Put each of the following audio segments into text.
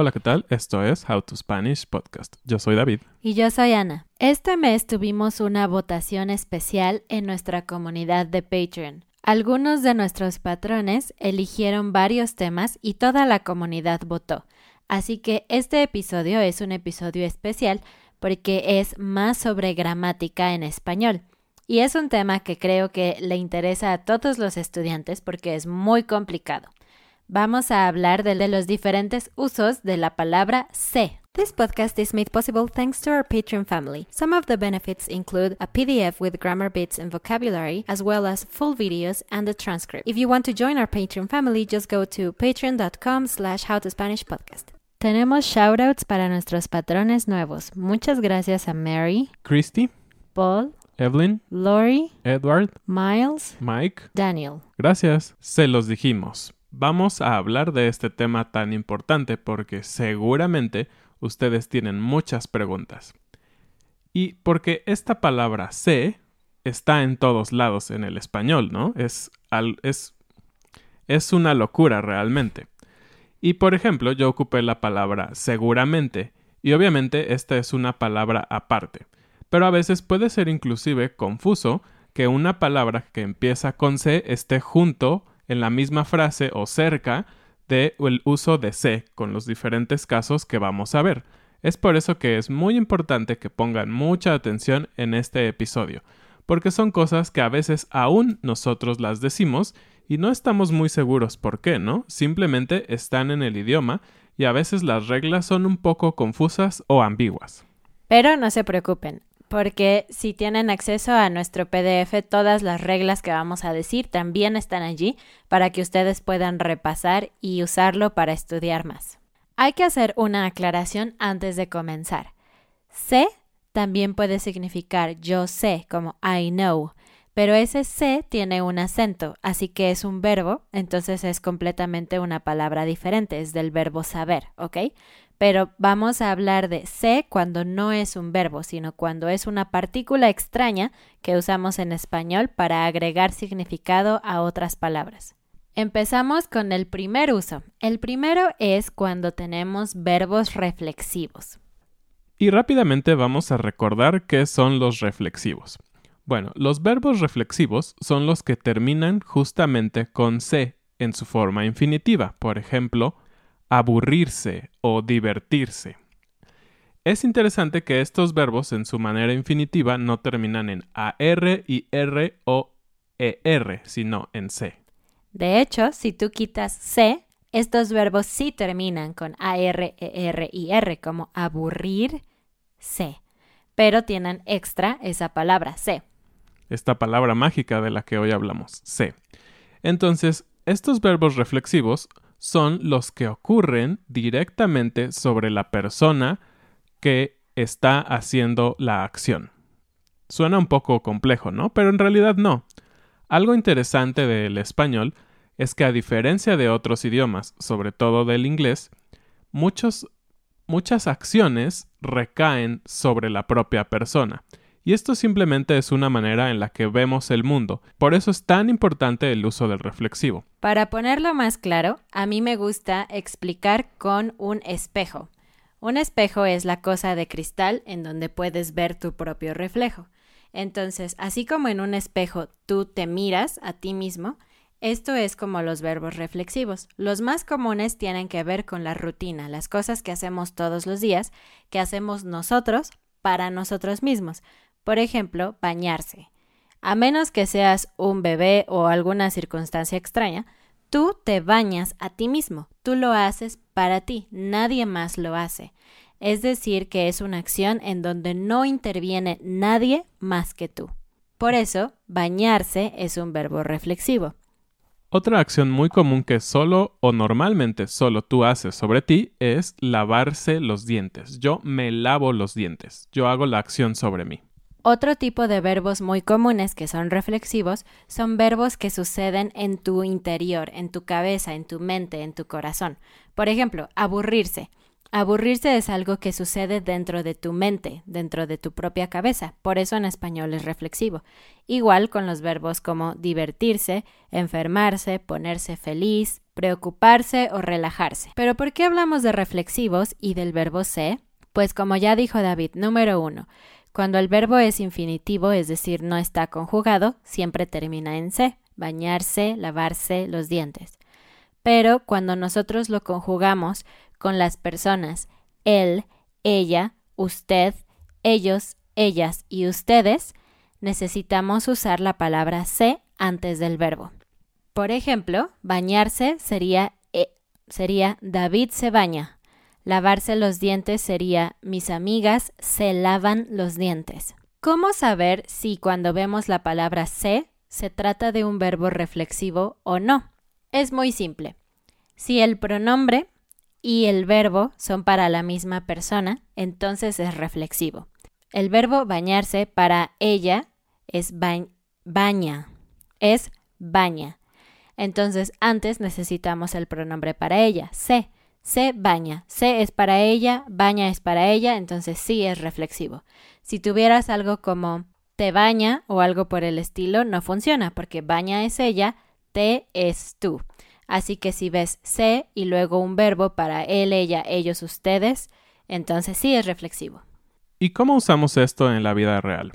Hola, ¿qué tal? Esto es How to Spanish Podcast. Yo soy David. Y yo soy Ana. Este mes tuvimos una votación especial en nuestra comunidad de Patreon. Algunos de nuestros patrones eligieron varios temas y toda la comunidad votó. Así que este episodio es un episodio especial porque es más sobre gramática en español. Y es un tema que creo que le interesa a todos los estudiantes porque es muy complicado. Vamos a hablar de, de los diferentes usos de la palabra se. This podcast is made possible thanks to our Patreon family. Some of the benefits include a PDF with grammar bits and vocabulary, as well as full videos and a transcript. If you want to join our Patreon family, just go to patreon.com slash howtospanishpodcast. Tenemos shoutouts para nuestros patrones nuevos. Muchas gracias a Mary, Christy, Paul, Evelyn, Lori, Edward, Miles, Mike. Daniel. Gracias. Se los dijimos. Vamos a hablar de este tema tan importante porque seguramente ustedes tienen muchas preguntas. Y porque esta palabra se está en todos lados en el español, ¿no? Es, al, es, es una locura realmente. Y por ejemplo, yo ocupé la palabra seguramente, y obviamente esta es una palabra aparte. Pero a veces puede ser inclusive confuso que una palabra que empieza con se esté junto en la misma frase o cerca de el uso de se con los diferentes casos que vamos a ver. Es por eso que es muy importante que pongan mucha atención en este episodio, porque son cosas que a veces aún nosotros las decimos y no estamos muy seguros por qué, ¿no? Simplemente están en el idioma y a veces las reglas son un poco confusas o ambiguas. Pero no se preocupen, porque si tienen acceso a nuestro PDF, todas las reglas que vamos a decir también están allí para que ustedes puedan repasar y usarlo para estudiar más. Hay que hacer una aclaración antes de comenzar. Sé también puede significar yo sé, como I know, pero ese sé tiene un acento, así que es un verbo, entonces es completamente una palabra diferente, es del verbo saber, ¿ok? Pero vamos a hablar de sé cuando no es un verbo, sino cuando es una partícula extraña que usamos en español para agregar significado a otras palabras. Empezamos con el primer uso. El primero es cuando tenemos verbos reflexivos. Y rápidamente vamos a recordar qué son los reflexivos. Bueno, los verbos reflexivos son los que terminan justamente con se en su forma infinitiva. Por ejemplo, aburrirse o divertirse. Es interesante que estos verbos en su manera infinitiva no terminan en AR y R o ER, sino en C. De hecho, si tú quitas C, estos verbos sí terminan con AR, ER y R, como aburrir, C. Pero tienen extra esa palabra C. Esta palabra mágica de la que hoy hablamos, C. Entonces, Estos verbos reflexivos son los que ocurren directamente sobre la persona que está haciendo la acción. Suena un poco complejo, ¿no? Pero en realidad no. Algo interesante del español es que a diferencia de otros idiomas, sobre todo del inglés, muchos, muchas acciones recaen sobre la propia persona. Y esto simplemente es una manera en la que vemos el mundo. Por eso es tan importante el uso del reflexivo. Para ponerlo más claro, a mí me gusta explicar con un espejo. Un espejo es la cosa de cristal en donde puedes ver tu propio reflejo. Entonces, así como en un espejo tú te miras a ti mismo, esto es como los verbos reflexivos. Los más comunes tienen que ver con la rutina, las cosas que hacemos todos los días, que hacemos nosotros para nosotros mismos. Por ejemplo, bañarse. A menos que seas un bebé o alguna circunstancia extraña, tú te bañas a ti mismo, tú lo haces para ti, nadie más lo hace. Es decir, que es una acción en donde no interviene nadie más que tú. Por eso, bañarse es un verbo reflexivo. Otra acción muy común que solo o normalmente solo tú haces sobre ti es lavarse los dientes. Yo me lavo los dientes. Yo hago la acción sobre mí. Otro tipo de verbos muy comunes que son reflexivos son verbos que suceden en tu interior, en tu cabeza, en tu mente, en tu corazón. Por ejemplo, aburrirse. Aburrirse es algo que sucede dentro de tu mente, dentro de tu propia cabeza, por eso en español es reflexivo. Igual con los verbos como divertirse, enfermarse, ponerse feliz, preocuparse o relajarse. Pero ¿por qué hablamos de reflexivos y del verbo se? Pues como ya dijo David, número uno, cuando el verbo es infinitivo, es decir, no está conjugado, siempre termina en se, bañarse, lavarse los dientes. Pero cuando nosotros lo conjugamos, con las personas él, ella, usted, ellos, ellas y ustedes, necesitamos usar la palabra se antes del verbo. Por ejemplo, bañarse sería, e, sería David se baña. Lavarse los dientes sería mis amigas se lavan los dientes. ¿Cómo saber si cuando vemos la palabra se se trata de un verbo reflexivo o no? Es muy simple. Si el pronombre y el verbo son para la misma persona, entonces es reflexivo. El verbo bañarse para ella es baña, es baña. Entonces antes necesitamos el pronombre para ella, se, se baña, se es para ella, baña es para ella, entonces sí es reflexivo. Si tuvieras algo como te baña o algo por el estilo, no funciona porque baña es ella, te es tú. Así que si ves se y luego un verbo para él, ella, ellos, ustedes, entonces sí es reflexivo. ¿Y cómo usamos esto en la vida real?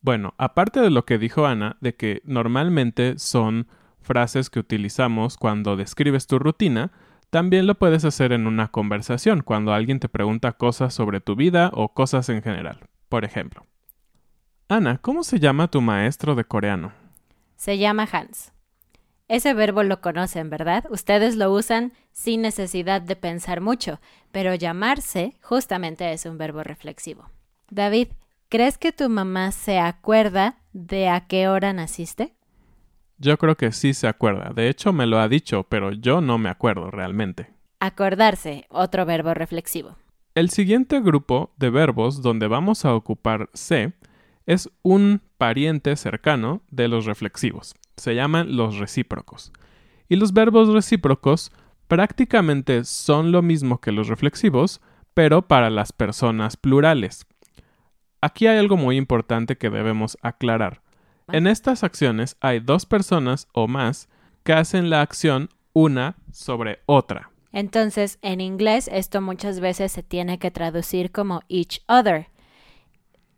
Bueno, aparte de lo que dijo Ana, de que normalmente son frases que utilizamos cuando describes tu rutina, también lo puedes hacer en una conversación, cuando alguien te pregunta cosas sobre tu vida o cosas en general. Por ejemplo, Ana, ¿cómo se llama tu maestro de coreano? Se llama Hans. Ese verbo lo conocen, ¿verdad? Ustedes lo usan sin necesidad de pensar mucho, pero llamarse justamente es un verbo reflexivo. David, ¿crees que tu mamá se acuerda de a qué hora naciste? Yo creo que sí se acuerda. De hecho, me lo ha dicho, pero yo no me acuerdo realmente. Acordarse, otro verbo reflexivo. El siguiente grupo de verbos donde vamos a ocupar se es un pariente cercano de los reflexivos se llaman los recíprocos. Y los verbos recíprocos prácticamente son lo mismo que los reflexivos, pero para las personas plurales. Aquí hay algo muy importante que debemos aclarar. En estas acciones hay dos personas o más que hacen la acción una sobre otra. Entonces, en inglés esto muchas veces se tiene que traducir como each other.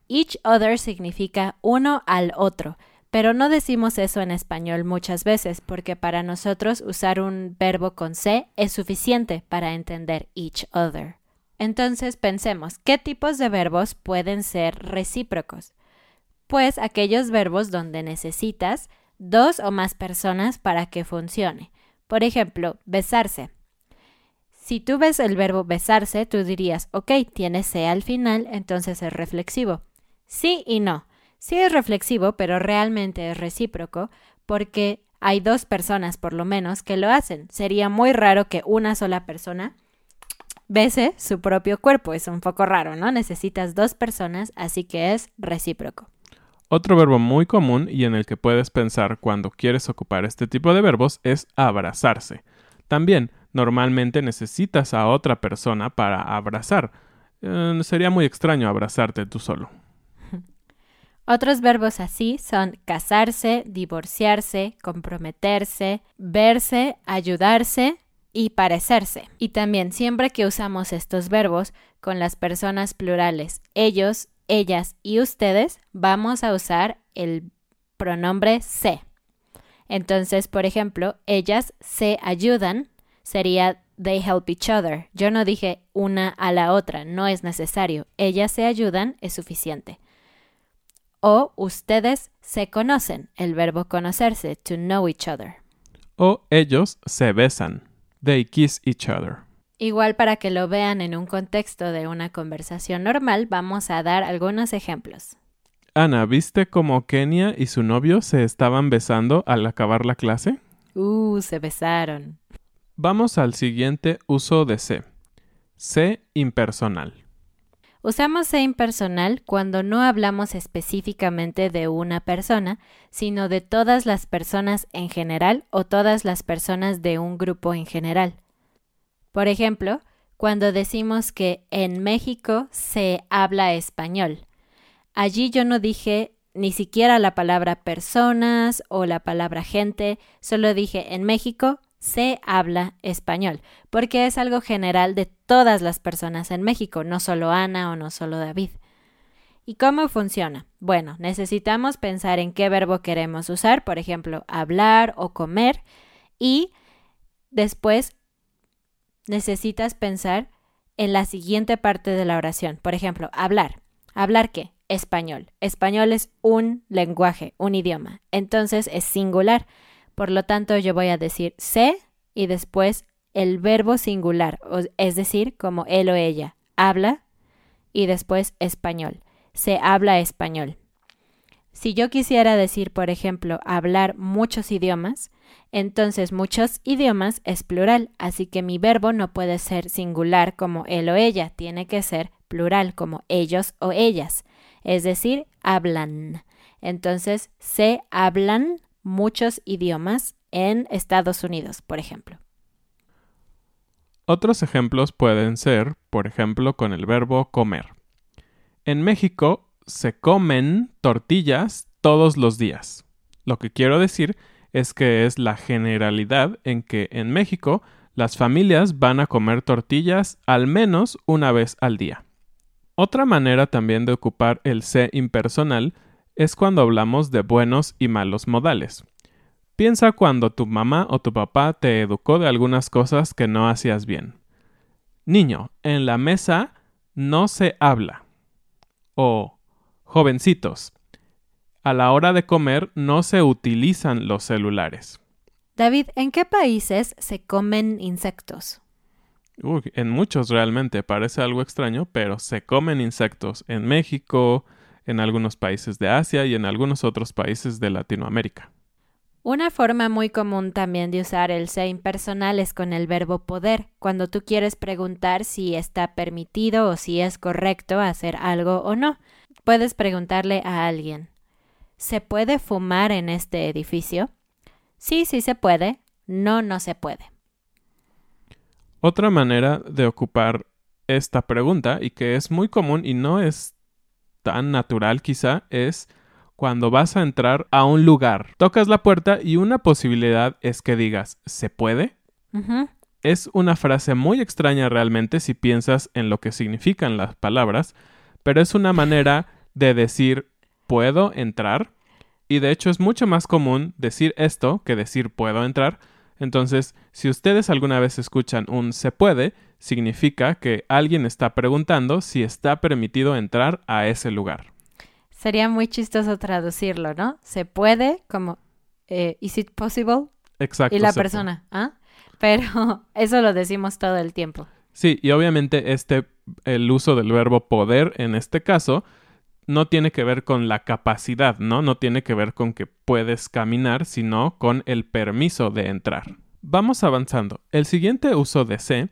Each other significa uno al otro, pero no decimos eso en español muchas veces porque para nosotros usar un verbo con C es suficiente para entender each other. Entonces pensemos, ¿qué tipos de verbos pueden ser recíprocos? Pues aquellos verbos donde necesitas dos o más personas para que funcione. Por ejemplo, besarse. Si tú ves el verbo besarse, tú dirías, ok, tiene C al final, entonces es reflexivo. Sí y no. Sí es reflexivo, pero realmente es recíproco, porque hay dos personas por lo menos que lo hacen. Sería muy raro que una sola persona bese su propio cuerpo. Es un poco raro, ¿no? Necesitas dos personas, así que es recíproco. Otro verbo muy común y en el que puedes pensar cuando quieres ocupar este tipo de verbos es abrazarse. También, normalmente necesitas a otra persona para abrazar. Eh, sería muy extraño abrazarte tú solo. Otros verbos así son casarse, divorciarse, comprometerse, verse, ayudarse y parecerse. Y también siempre que usamos estos verbos con las personas plurales ellos, ellas y ustedes, vamos a usar el pronombre se. Entonces, por ejemplo, ellas se ayudan sería they help each other. Yo no dije una a la otra, no es necesario. Ellas se ayudan, es suficiente. O ustedes se conocen, el verbo conocerse, to know each other. O ellos se besan, they kiss each other. Igual para que lo vean en un contexto de una conversación normal, vamos a dar algunos ejemplos. Ana, ¿viste cómo Kenia y su novio se estaban besando al acabar la clase? Uh, se besaron. Vamos al siguiente uso de se. Se impersonal. Usamos se impersonal cuando no hablamos específicamente de una persona, sino de todas las personas en general o todas las personas de un grupo en general. Por ejemplo, cuando decimos que en México se habla español. Allí yo no dije ni siquiera la palabra personas o la palabra gente, solo dije en México se habla español, porque es algo general de todas las personas en México, no solo Ana o no solo David. ¿Y cómo funciona? Bueno, necesitamos pensar en qué verbo queremos usar, por ejemplo, hablar o comer, y después necesitas pensar en la siguiente parte de la oración. Por ejemplo, hablar. ¿Hablar qué? Español. Español es un lenguaje, un idioma. Entonces es singular. Por lo tanto, yo voy a decir sé y después el verbo singular, es decir, como él o ella. Habla y después español. Se habla español. Si yo quisiera decir, por ejemplo, hablar muchos idiomas, entonces muchos idiomas es plural, así que mi verbo no puede ser singular como él o ella, tiene que ser plural como ellos o ellas, es decir, hablan. Entonces, se hablan muchos idiomas en Estados Unidos, por ejemplo. Otros ejemplos pueden ser, por ejemplo, con el verbo comer. En México se comen tortillas todos los días. Lo que quiero decir que es la generalidad en que en México las familias van a comer tortillas al menos una vez al día. Otra manera también de ocupar el se impersonal es cuando hablamos de buenos y malos modales. Piensa cuando tu mamá o tu papá te educó de algunas cosas que no hacías bien. Niño, en la mesa no se habla. O jovencitos, a la hora de comer no se utilizan los celulares. David, ¿en qué países se comen insectos? Uy, en muchos realmente, parece algo extraño, pero se comen insectos en México, en algunos países de Asia y en algunos otros países de Latinoamérica. Una forma muy común también de usar el se impersonal es con el verbo poder, cuando tú quieres preguntar si está permitido o si es correcto hacer algo o no. Puedes preguntarle a alguien, ¿se puede fumar en este edificio? Sí, sí se puede, no, no se puede. Otra manera de ocupar esta pregunta, y que es muy común y no es tan natural quizá, es cuando vas a entrar a un lugar. Tocas la puerta y una posibilidad es que digas, ¿se puede? Es una frase muy extraña realmente si piensas en lo que significan las palabras, pero es una manera de decir, ¿puedo entrar? Y de hecho es mucho más común decir esto que decir puedo entrar. Entonces, si ustedes alguna vez escuchan un se puede, significa que alguien está preguntando si está permitido entrar a ese lugar. Sería muy chistoso traducirlo, ¿no? Se puede como eh, is it possible? Exacto. Y la persona, ¿ah? Pero eso lo decimos todo el tiempo. Sí, y obviamente este el uso del verbo poder en este caso no tiene que ver con la capacidad, ¿no? No tiene que ver con que puedes caminar, sino con el permiso de entrar. Vamos avanzando. El siguiente uso de sé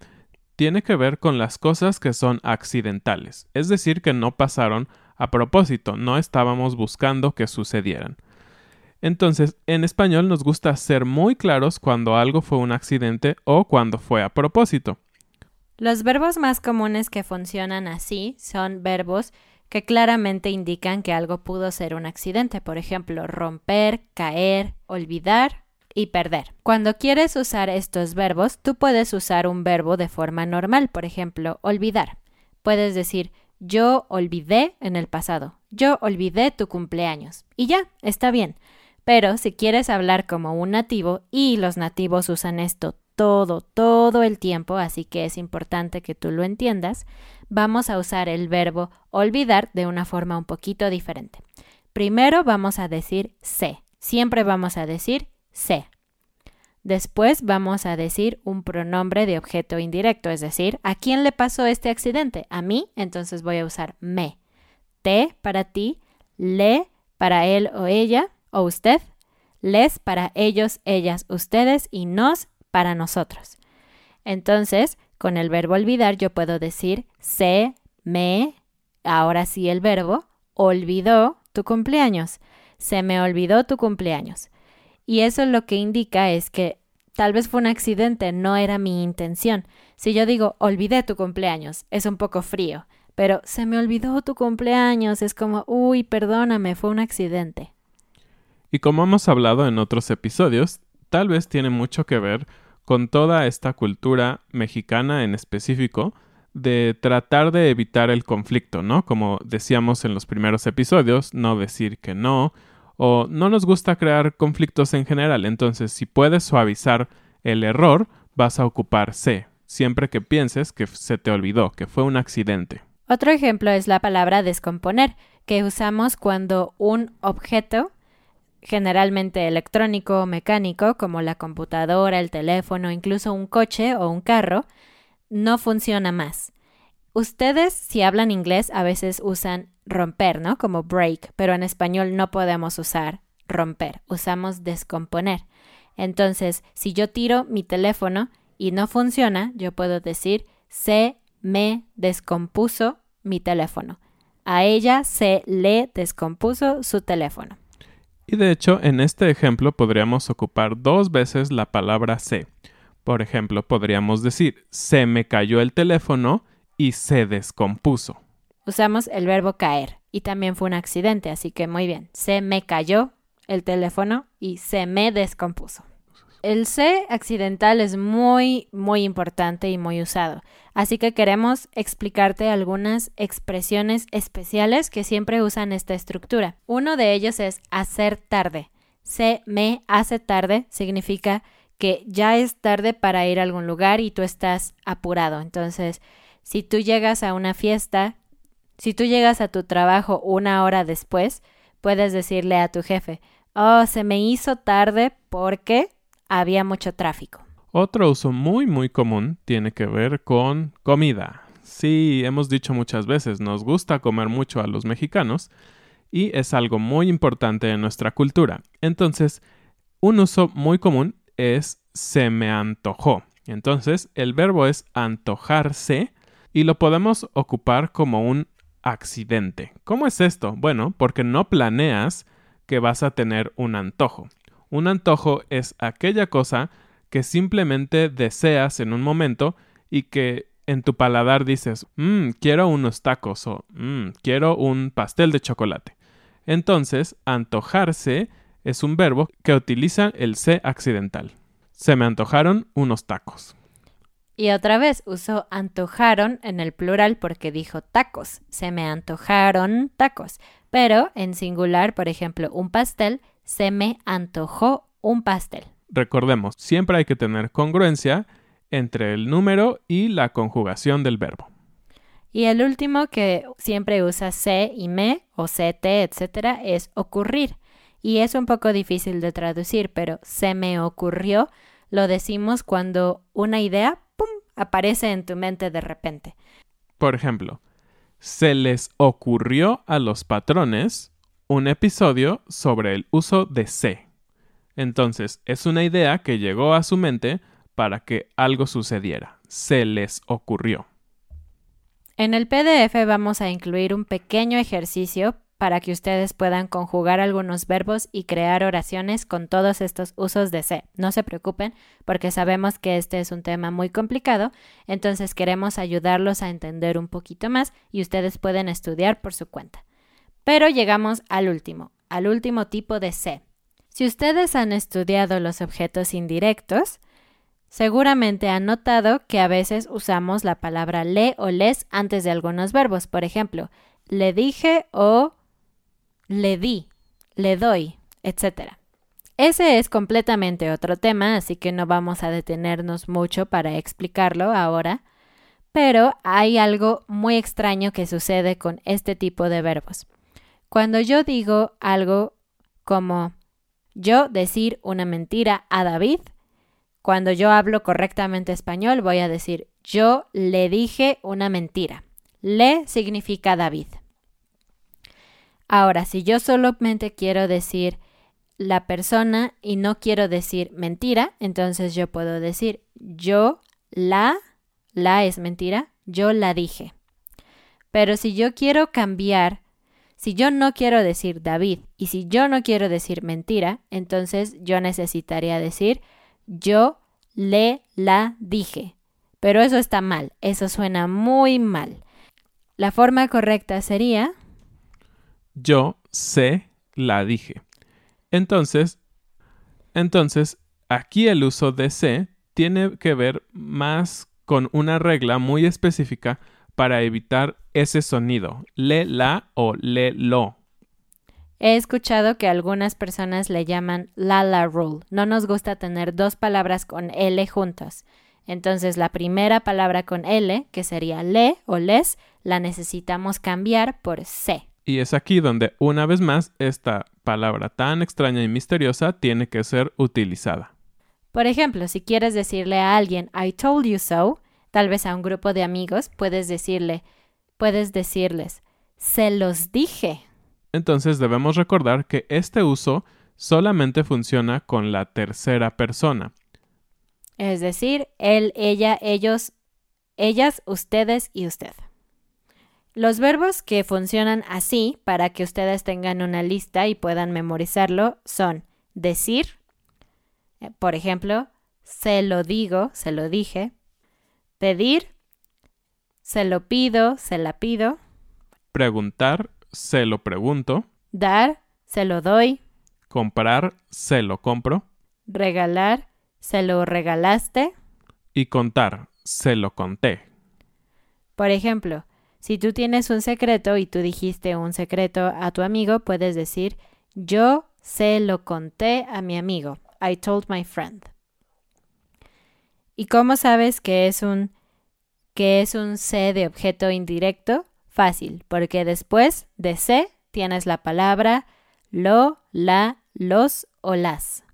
tiene que ver con las cosas que son accidentales, es decir, que no pasaron a propósito, no estábamos buscando que sucedieran. Entonces, en español nos gusta ser muy claros cuando algo fue un accidente o cuando fue a propósito. Los verbos más comunes que funcionan así son verbos que claramente indican que algo pudo ser un accidente, por ejemplo, romper, caer, olvidar y perder. Cuando quieres usar estos verbos, tú puedes usar un verbo de forma normal, por ejemplo, olvidar. Puedes decir yo olvidé en el pasado, yo olvidé tu cumpleaños. Y ya, está bien. Pero si quieres hablar como un nativo, y los nativos usan esto todo, todo el tiempo, así que es importante que tú lo entiendas, vamos a usar el verbo olvidar de una forma un poquito diferente. Primero vamos a decir sé. Siempre vamos a decir sé. Después vamos a decir un pronombre de objeto indirecto, es decir, ¿a quién le pasó este accidente? A mí, entonces voy a usar me. Te para ti, le para él o ella, o usted, les para ellos, ellas, ustedes y nos para nosotros. Entonces, con el verbo olvidar yo puedo decir se, me, ahora sí el verbo, olvidó tu cumpleaños. Se me olvidó tu cumpleaños. Y eso lo que indica es que tal vez fue un accidente, no era mi intención. Si yo digo olvidé tu cumpleaños, es un poco frío, pero se me olvidó tu cumpleaños, es como, uy, perdóname, fue un accidente. Y como hemos hablado en otros episodios, tal vez tiene mucho que ver con toda esta cultura mexicana en específico de tratar de evitar el conflicto, ¿no? Como decíamos en los primeros episodios, no decir que no, o no nos gusta crear conflictos en general, entonces si puedes suavizar el error, vas a ocupar C, siempre que pienses que se te olvidó, que fue un accidente. Otro ejemplo es la palabra descomponer, que usamos cuando un objeto generalmente electrónico o mecánico, como la computadora, el teléfono, incluso un coche o un carro, no funciona más. Ustedes, si hablan inglés, a veces usan romper, ¿no? Como break, pero en español no podemos usar romper, usamos descomponer. Entonces, si yo tiro mi teléfono y no funciona, yo puedo decir se me descompuso mi teléfono. A ella se le descompuso su teléfono. Y de hecho, en este ejemplo podríamos ocupar dos veces la palabra se. Por ejemplo, podríamos decir se me cayó el teléfono y se descompuso. Usamos el verbo caer y también fue un accidente, así que muy bien. Se me cayó el teléfono y se me descompuso. El C accidental es muy, muy importante y muy usado, así que queremos explicarte algunas expresiones especiales que siempre usan esta estructura. Uno de ellos es hacer tarde. Se me hace tarde significa que ya es tarde para ir a algún lugar y tú estás apurado. Entonces, si tú llegas a una fiesta, si tú llegas a tu trabajo una hora después, puedes decirle a tu jefe, oh, se me hizo tarde porque había mucho tráfico. Otro uso muy muy común tiene que ver con comida. Sí, hemos dicho muchas veces, nos gusta comer mucho a los mexicanos y es algo muy importante en nuestra cultura. Entonces, un uso muy común es se me antojó. Entonces, el verbo es antojarse y lo podemos ocupar como un accidente. ¿Cómo es esto? Bueno, porque no planeas que vas a tener un antojo. Un antojo es aquella cosa que simplemente deseas en un momento y que en tu paladar dices, mmm, quiero unos tacos o mmm, quiero un pastel de chocolate. Entonces, antojarse es un verbo que utiliza el C accidental. Se me antojaron unos tacos. Y otra vez usó antojaron en el plural porque dijo tacos. Se me antojaron tacos. Pero en singular, por ejemplo, un pastel se me antojó un pastel. Recordemos, siempre hay que tener congruencia entre el número y la conjugación del verbo. Y el último que siempre usa se y me o ct, etcétera, es ocurrir. Y es un poco difícil de traducir, pero se me ocurrió lo decimos cuando una idea ¡pum! aparece en tu mente de repente. Por ejemplo, se les ocurrió a los patrones un episodio sobre el uso de se. Entonces, es una idea que llegó a su mente para que algo sucediera. Se les ocurrió. En el PDF vamos a incluir un pequeño ejercicio para que ustedes puedan conjugar algunos verbos y crear oraciones con todos estos usos de se. No se preocupen porque sabemos que este es un tema muy complicado, entonces queremos ayudarlos a entender un poquito más y ustedes pueden estudiar por su cuenta. Pero llegamos al último, al último tipo de se. Si ustedes han estudiado los objetos indirectos, seguramente han notado que a veces usamos la palabra le o les antes de algunos verbos. Por ejemplo, le dije o le di, le doy, etc. Ese es completamente otro tema, así que no vamos a detenernos mucho para explicarlo ahora, pero hay algo muy extraño que sucede con este tipo de verbos. Cuando yo digo algo como yo decir una mentira a David, cuando yo hablo correctamente español voy a decir yo le dije una mentira. Le significa David. Ahora, si yo solamente quiero decir la persona y no quiero decir mentira, entonces yo puedo decir yo la, la es mentira, yo la dije. Pero si yo quiero cambiar, si yo no quiero decir David y si yo no quiero decir mentira, entonces yo necesitaría decir yo le la dije. Pero eso está mal, eso suena muy mal. La forma correcta sería yo se la dije. Entonces, entonces, aquí el uso de se tiene que ver más con una regla muy específica para evitar ese sonido, le la o le lo. He escuchado que algunas personas le llaman la la rule. No nos gusta tener dos palabras con L juntas. Entonces la primera palabra con L, que sería le o les, la necesitamos cambiar por se. Y es aquí donde, una vez más, esta palabra tan extraña y misteriosa tiene que ser utilizada. Por ejemplo, si quieres decirle a alguien I told you so, tal vez a un grupo de amigos, puedes decirle, puedes decirles, se los dije. Entonces debemos recordar que este uso solamente funciona con la tercera persona. Es decir, él, ella, ellos, ellas, ustedes y usted. Los verbos que funcionan así para que ustedes tengan una lista y puedan memorizarlo son decir, eh, por ejemplo, se lo digo, se lo dije, pedir, se lo pido, se la pido, preguntar, se lo pregunto, dar, se lo doy, comprar, se lo compro, regalar, se lo regalaste y contar, se lo conté. Por ejemplo, si tú tienes un secreto y tú dijiste un secreto a tu amigo, puedes decir yo se lo conté a mi amigo. I told my friend. ¿Y cómo sabes que es un que es un se de objeto indirecto? Fácil, porque después de se tienes la palabra lo, la, los o las.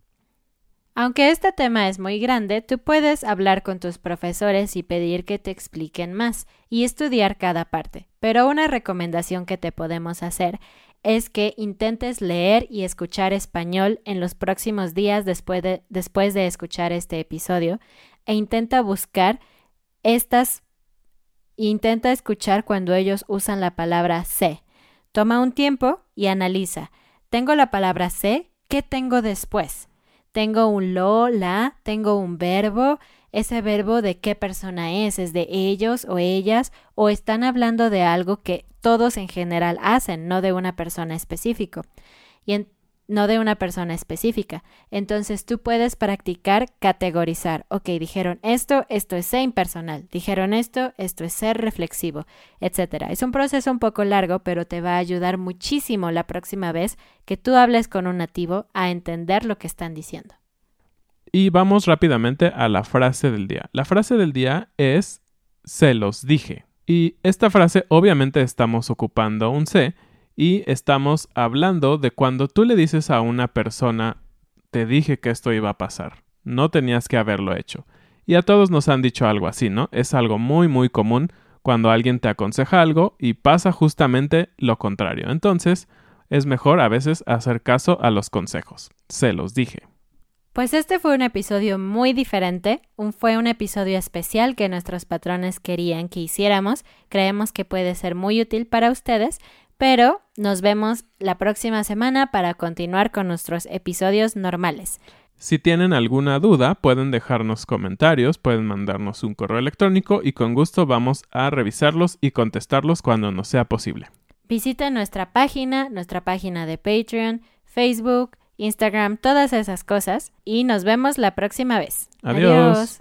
Aunque este tema es muy grande, tú puedes hablar con tus profesores y pedir que te expliquen más y estudiar cada parte. Pero una recomendación que te podemos hacer es que intentes leer y escuchar español en los próximos días después de, después de escuchar este episodio e intenta buscar estas intenta escuchar cuando ellos usan la palabra sé. Toma un tiempo y analiza. Tengo la palabra sé, ¿qué tengo después? Tengo un lo, la, tengo un verbo. Ese verbo de qué persona es, es de ellos o ellas, o están hablando de algo que todos en general hacen, no de una persona específica. Y no de una persona específica. Entonces tú puedes practicar categorizar. Ok, dijeron esto, esto es ser impersonal. Dijeron esto, esto es ser reflexivo, etc. Es un proceso un poco largo, pero te va a ayudar muchísimo la próxima vez que tú hables con un nativo a entender lo que están diciendo. Y vamos rápidamente a la frase del día. La frase del día es se los dije. Y esta frase obviamente estamos ocupando un se y estamos hablando de cuando tú le dices a una persona, te dije que esto iba a pasar, no tenías que haberlo hecho. Y a todos nos han dicho algo así, ¿no? Es algo muy, muy común cuando alguien te aconseja algo y pasa justamente lo contrario. Entonces, es mejor a veces hacer caso a los consejos. Se los dije. Pues este fue un episodio muy diferente, un, fue un episodio especial que nuestros patrones querían que hiciéramos, creemos que puede ser muy útil para ustedes, pero nos vemos la próxima semana para continuar con nuestros episodios normales. Si tienen alguna duda, pueden dejarnos comentarios, pueden mandarnos un correo electrónico y con gusto vamos a revisarlos y contestarlos cuando nos sea posible. Visiten nuestra página, nuestra página de Patreon, Facebook, Instagram, todas esas cosas y nos vemos la próxima vez. Adiós.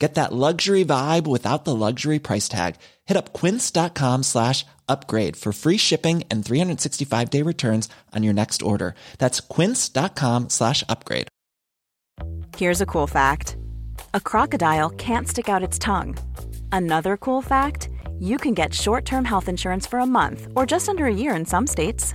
Get that luxury vibe without the luxury price tag. Hit up quince.com slash upgrade for free shipping and 365 day returns on your next order. That's quince.com slash upgrade. Here's a cool fact a crocodile can't stick out its tongue. Another cool fact you can get short term health insurance for a month or just under a year in some states.